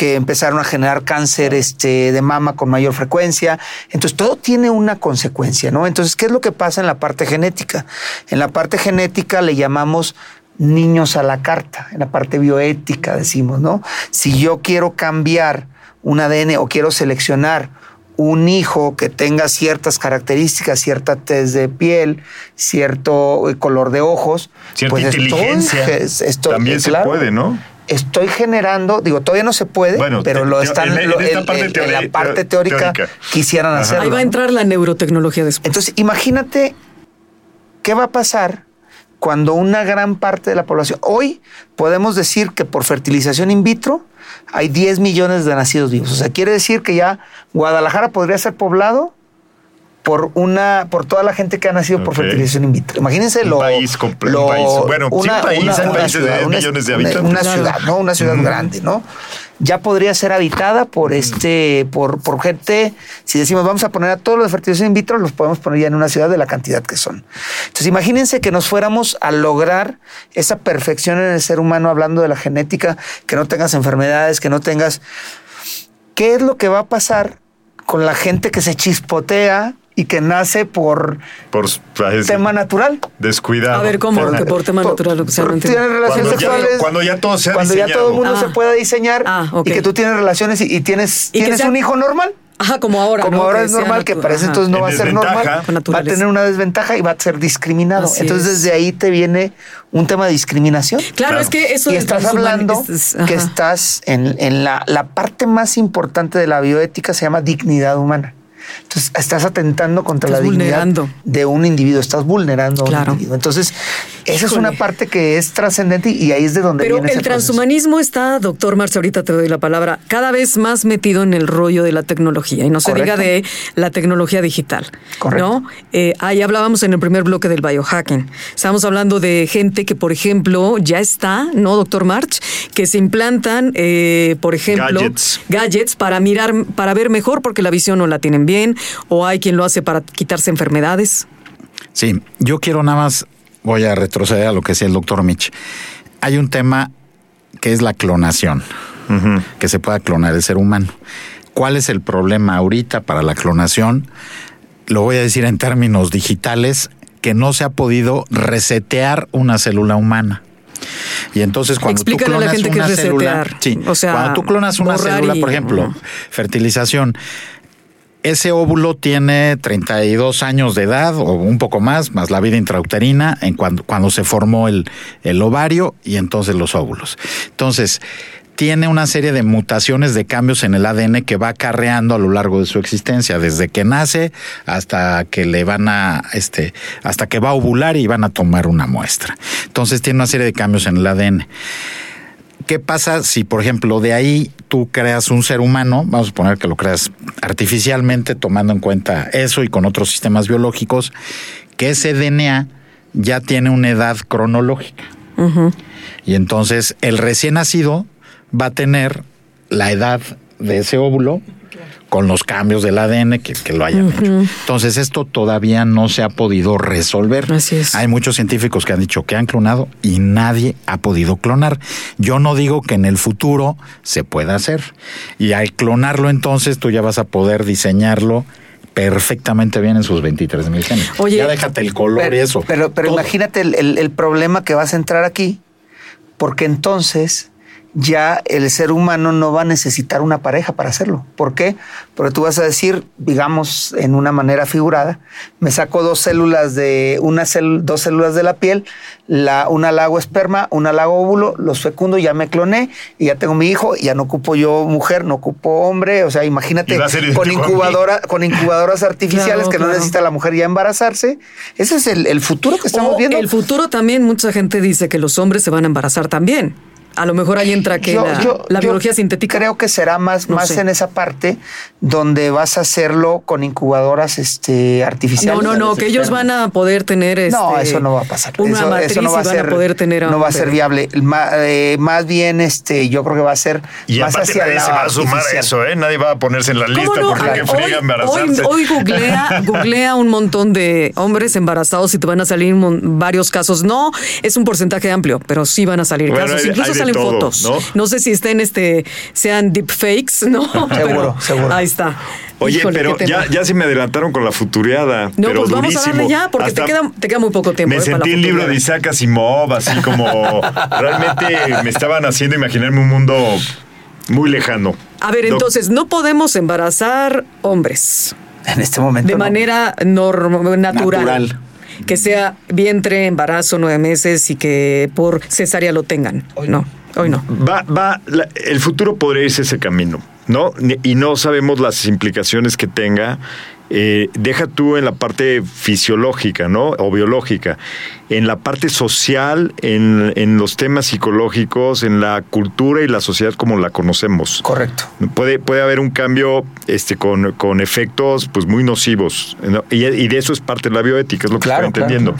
que empezaron a generar cáncer este, de mama con mayor frecuencia. Entonces, todo tiene una consecuencia, ¿no? Entonces, ¿qué es lo que pasa en la parte genética? En la parte genética le llamamos niños a la carta, en la parte bioética decimos, ¿no? Si yo quiero cambiar un ADN o quiero seleccionar un hijo que tenga ciertas características, cierta tez de piel, cierto eh, color de ojos, Cierta pues inteligencia. es- estoy- También se puede, ¿no? Estoy generando, digo, todavía no se puede, Bueno, pero lo están en la- en en- parte en- en teori- la parte teo- teórica, teórica. quisieran Ajá. hacerlo. Ahí va a entrar la neurotecnología después. Entonces, imagínate qué va a pasar cuando una gran parte de la población, hoy podemos decir que por fertilización in vitro hay 10 millones de nacidos vivos. O sea, quiere decir que ya Guadalajara podría ser poblado por una por toda la gente que ha nacido por fertilización in vitro. Imagínense lo un país. Bueno, sí, un país, hay países de una- millones de una- habitantes. Una ciudad, ¿no? Una ciudad grande, ¿no? Ya podría ser habitada por este, por, por gente. Si decimos vamos a poner a todos los de fertilización in vitro, los podemos poner ya en una ciudad de la cantidad que son. Entonces, imagínense que nos fuéramos a lograr esa perfección en el ser humano, hablando de la genética, que no tengas enfermedades, que no tengas. ¿Qué es lo que va a pasar con la gente que se chispotea y que nace por Por parece, tema natural? descuidado. A ver, ¿cómo? Por- que por tema Por- natural, o sea, no relaciones Cuando ya- sexuales. cuando ya todo sea Cuando ya todo el mundo Ah. se pueda diseñar Ah, y que tú tienes relaciones y, y tienes, Y tienes sea- un hijo normal. Ajá, como ahora. Como ¿no? ahora Que es normal, que ajá. entonces no En va a ser normal, va a tener una desventaja y va a ser discriminado. Así entonces es. desde ahí te viene un tema de discriminación. Claro, es que eso y estás hablando es- que estás en, en la, la parte más importante de la bioética se llama dignidad humana. Entonces estás atentando contra Estás la dignidad vulnerando. de un individuo, estás vulnerando a un individuo. Entonces, esa es una parte que es trascendente y ahí es de donde Pero viene el ese proceso. transhumanismo está, doctor Marx, ahorita te doy la palabra, cada vez más metido en el rollo de la tecnología. Y no se diga de la tecnología digital. Correcto. ¿no? Eh, ahí hablábamos en el primer bloque del biohacking. Estábamos hablando de gente que, por ejemplo, ya está, ¿no, doctor March? Que se implantan, eh, por ejemplo, Gadgets. gadgets para mirar, para ver mejor porque la visión no la tienen bien, o hay quien lo hace para quitarse enfermedades. Sí, yo quiero nada más, voy a retroceder a lo que decía el doctor Mitch. Hay un tema que es la clonación, que se pueda clonar el ser humano. ¿Cuál es el problema ahorita para la clonación? Lo voy a decir en términos digitales, que no se ha podido resetear una célula humana. Y entonces cuando tú Explícale a la clonas gente una es célula, resetear. sí, O sea, cuando tú clonas una célula, y- por ejemplo, fertilización, ese óvulo tiene 32 años de edad o un poco más, más la vida intrauterina en cuando, cuando se formó el, el ovario y entonces los óvulos. Entonces, tiene una serie de mutaciones de cambios en el ADN que va acarreando a lo largo de su existencia, desde que nace hasta que le van a, este, hasta que va a ovular y van a tomar una muestra. Entonces tiene una serie de cambios en el ADN. ¿Qué pasa si, por ejemplo, de ahí tú creas un ser humano, vamos a suponer que lo creas artificialmente, tomando en cuenta eso y con otros sistemas biológicos, que ese DNA ya tiene una edad cronológica? Y entonces el recién nacido va a tener la edad de ese óvulo con los cambios del ADN que, que lo hayan hecho. Entonces esto todavía no se ha podido resolver. Así es. Hay muchos científicos que han dicho que han clonado y nadie ha podido clonar. Yo no digo que en el futuro se pueda hacer. Y al clonarlo entonces tú ya vas a poder diseñarlo perfectamente bien en sus 23 mil genes. Oye, ya déjate el color pero, y eso. Pero, pero Todo. imagínate el, el- el problema que vas a entrar aquí, porque entonces ya el ser humano no va a necesitar una pareja para hacerlo. ¿Por qué? Porque tú vas a decir, digamos, en una manera figurada, me saco dos células de una cel- dos células de la piel, la, una la hago esperma, una la hago óvulo, los fecundo, ya me cloné y ya tengo mi hijo, y ya no ocupo yo mujer, no ocupo hombre, o sea, imagínate con (laughs) incubadora, con incubadoras artificiales Claro, que no claro. necesita la mujer ya embarazarse. Ese es el, el futuro que estamos O viendo. el futuro también, mucha gente dice que los hombres se van a embarazar también. A lo mejor ahí entra que Yo- la, yo- la yo biología sintética. Creo que será más, No más sé. en esa parte donde vas a hacerlo con incubadoras este, artificiales. No, no, no, que ellos van a poder tener No, este, eso no va a pasar. Una eso, matriz eso no va a y van ser, a poder tener a no va a ser viable. Eh, más bien, este, yo creo que va a ser Y más aparte hacia nadie la se va a sumar a eso, ¿eh? Nadie va a ponerse en la ¿Cómo lista no? porque A qué ver, friega hoy, hoy, embarazarse. hoy googlea, (laughs) googlea un montón de hombres embarazados y te van a salir varios casos. No es un porcentaje amplio, pero sí van a salir Bueno, casos. hay- Incluso hay salen todo, fotos. ¿no? ¿no? sé si estén este, sean deepfakes, ¿no? (laughs) Seguro, seguro. Ahí está. Oye, Híjole, pero ya, ya se me adelantaron con la futuriada. No, pero pues vamos a darle ya, porque te queda, te queda muy poco tiempo. Me eh, para la sentí en libro de. Isaac Asimov, así como (laughs) realmente me estaban haciendo imaginarme un mundo muy lejano. A ver, entonces, no podemos embarazar hombres En este momento. de no. manera norm- natural. Natural. Que sea vientre, embarazo, nueve meses y que por cesárea lo tengan. no, hoy no. Va, va, la- el futuro podría irse ese camino, ¿no? Y no sabemos las implicaciones que tenga. Eh, deja tú en la parte fisiológica, ¿no? O biológica, en la parte social, en, en los temas psicológicos, en la cultura y la sociedad como la conocemos. Correcto. Puede, puede haber un cambio este, con, con efectos pues, muy nocivos. ¿no? Y, y de eso es parte de la bioética, es lo que Claro, estoy entendiendo.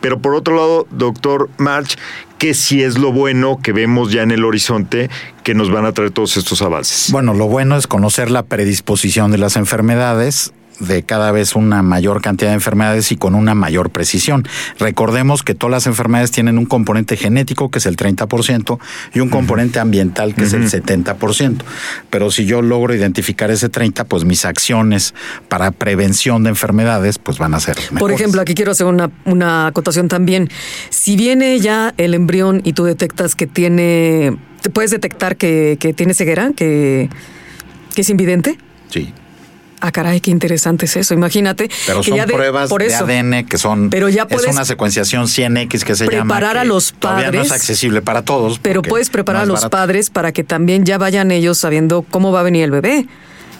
Pero por otro lado, doctor March, que sí es lo bueno que vemos ya en el horizonte que nos van a traer todos estos avances. Bueno, lo bueno es conocer la predisposición de las enfermedades de cada vez una mayor cantidad de enfermedades y con una mayor precisión. Recordemos que todas las enfermedades tienen un componente genético que es el 30% y un componente ambiental que es el 70%. Pero si yo logro identificar ese 30, pues mis acciones para prevención de enfermedades pues van a ser mejores. Por ejemplo, aquí quiero hacer una, una acotación también. Si viene ya el embrión y tú detectas que tiene, ¿te puedes detectar que, que tiene ceguera, que, que es invidente? Sí. Ah, caray, qué interesante es eso. Imagínate. Pero que son ya de- pruebas por de eso. ADN que son Pero ya es puedes una secuenciación 100X que se llama preparar a los todavía no es padres, accesible para todos. Pero puedes preparar no a es los barato. padres para que también ya vayan ellos sabiendo cómo va a venir el bebé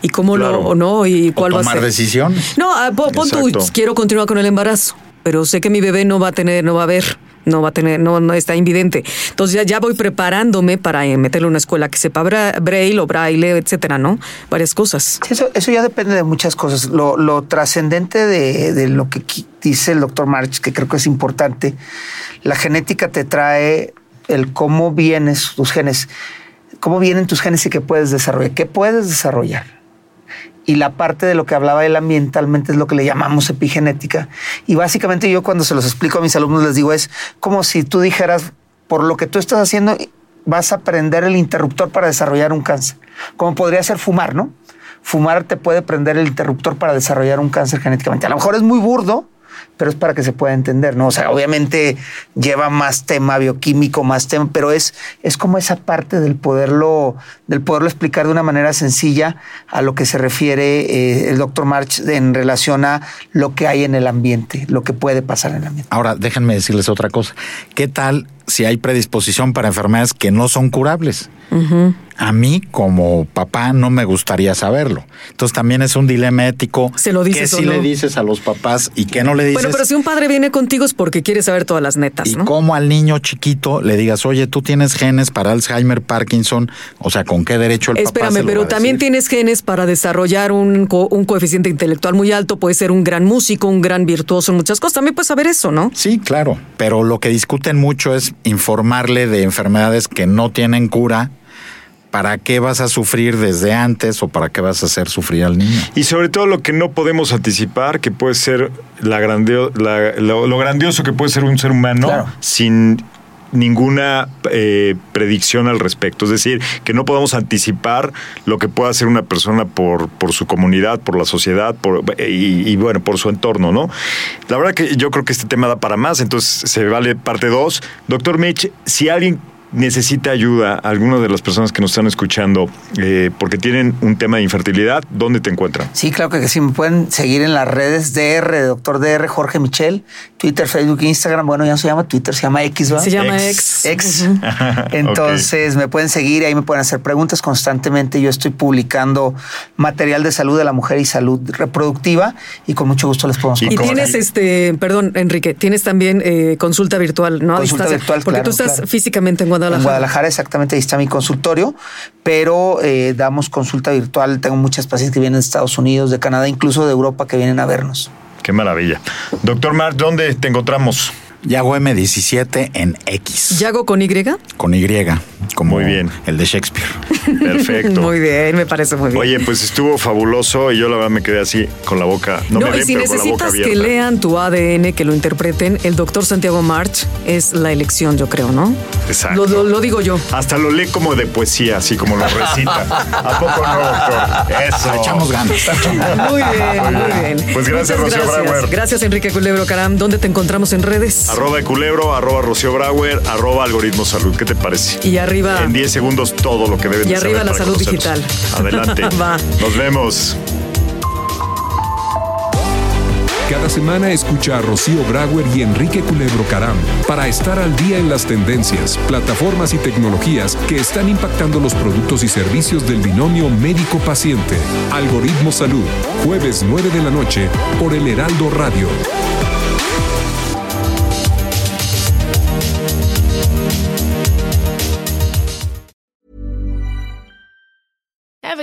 y cómo Claro. lo o no y O cuál va a ser. decisiones. No, ah, pon, tú, quiero continuar con el embarazo, pero sé que mi bebé no va a tener, no va a ver, no va a tener, no, no está invidente. Entonces ya, ya voy preparándome para eh, meterle una escuela que sepa bra- braille o braille, etcétera, ¿no? Varias cosas. Eso, eso ya depende de muchas cosas. Lo, lo trascendente de, de lo que dice el doctor March, que creo que es importante, la genética te trae el cómo vienes tus genes, cómo vienen tus genes y qué puedes desarrollar, qué puedes desarrollar. Y la parte de lo que hablaba él ambientalmente es lo que le llamamos epigenética. Y básicamente yo cuando se los explico a mis alumnos les digo es como si tú dijeras, por lo que tú estás haciendo, vas a prender el interruptor para desarrollar un cáncer. Como podría ser fumar, ¿no? Fumar te puede prender el interruptor para desarrollar un cáncer genéticamente. A lo mejor es muy burdo, pero es para que se pueda entender, ¿no? O sea, obviamente lleva más tema bioquímico, más tema, pero es, es como esa parte del poderlo, del poderlo explicar de una manera sencilla a lo que se refiere eh, el doctor March en relación a lo que hay en el ambiente, lo que puede pasar en el ambiente. Ahora, déjenme decirles otra cosa. ¿Qué tal si hay predisposición para enfermedades que no son curables? A mí, como papá, no me gustaría saberlo. Entonces también es un dilema ético. ¿Se lo dices ¿Qué sí no? le dices a los papás y qué no le dices? Bueno, pero si un padre viene contigo es porque quiere saber todas las netas, y ¿no? cómo al niño chiquito le digas, oye, tú tienes genes para Alzheimer, Parkinson, o sea, ¿con qué derecho el papá Espérame, se lo pero va a también decir? tienes genes para desarrollar un, co- un coeficiente intelectual muy alto, puede ser un gran músico, un gran virtuoso en muchas cosas. También puedes saber eso, ¿no? Sí, claro, pero lo que discuten mucho es informarle de enfermedades que no tienen cura. ¿Para qué vas a sufrir desde antes o para qué vas a hacer sufrir al niño? Y sobre todo lo que no podemos anticipar, que puede ser la grandio- la- lo, lo grandioso que puede ser un ser humano Claro. sin ninguna eh, predicción al respecto. Es decir, que no podamos anticipar lo que pueda hacer una persona por, por su comunidad, por la sociedad, por, y, y, bueno, por su entorno, ¿no? La verdad que yo creo que este tema da para más, entonces se vale parte 2. Doctor Mitch, si alguien necesita ayuda, alguna de las personas que nos están escuchando, eh, porque tienen un tema de infertilidad, ¿dónde te encuentran? Sí, claro que sí. Me pueden seguir en las redes DR, doctor DR, Jorge Michel, Twitter, Facebook, Instagram. Bueno, ya no se llama Twitter, se llama X, ¿verdad? Se llama ex. Ex. (laughs) Entonces me pueden seguir, ahí me pueden hacer preguntas constantemente. Yo estoy publicando material de salud de la mujer y salud reproductiva y con mucho gusto les podemos Y Y tienes este, perdón, Enrique, tienes también eh, consulta virtual, ¿no? A Consulta distancia. virtual, Porque claro, tú estás claro. físicamente en Guadalajara. En Guadalajara, exactamente, ahí está mi consultorio, pero eh, damos consulta virtual. Tengo muchas pacientes que vienen de Estados Unidos, de Canadá, incluso de Europa, que vienen a vernos. Qué maravilla. Doctor Mark, ¿dónde te encontramos? Yago M17 en X. ¿Yago con Y? Con Y, como Muy bien. el de Shakespeare. (laughs) Perfecto. Muy bien, me parece muy bien. Oye, pues estuvo fabuloso y yo la verdad me quedé así con la boca. No, No, me y ven, si pero con la boca necesitas que lean tu ADN, que lo interpreten, el doctor Santiago March es la elección, yo creo, ¿no? Exacto. Lo, lo- lo digo yo. Hasta lo lee como de poesía, así como lo recita. ¿A poco no, doctor? Eso. Echamos ganas. le echamos ganas. Muy bien, muy bien. Pues gracias, Muchas Rocío gracias. Brauer. Gracias, Enrique Culebro Caram. ¿Dónde te encontramos en redes? Arroba de culebro, arroba Rocío Brauer, arroba algoritmo salud. ¿Qué te parece? Y arriba. En 10 segundos todo lo que deben Y de arriba saber la para salud conocernos. digital. Adelante. (laughs) Va. Nos vemos. Cada semana escucha a Rocío Brauer y Enrique Culebro Caram para estar al día en las tendencias, plataformas y tecnologías que están impactando los productos y servicios del binomio médico-paciente. Algoritmo Salud, jueves 9 de la noche por el Heraldo Radio.